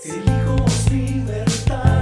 Si elijo libertad.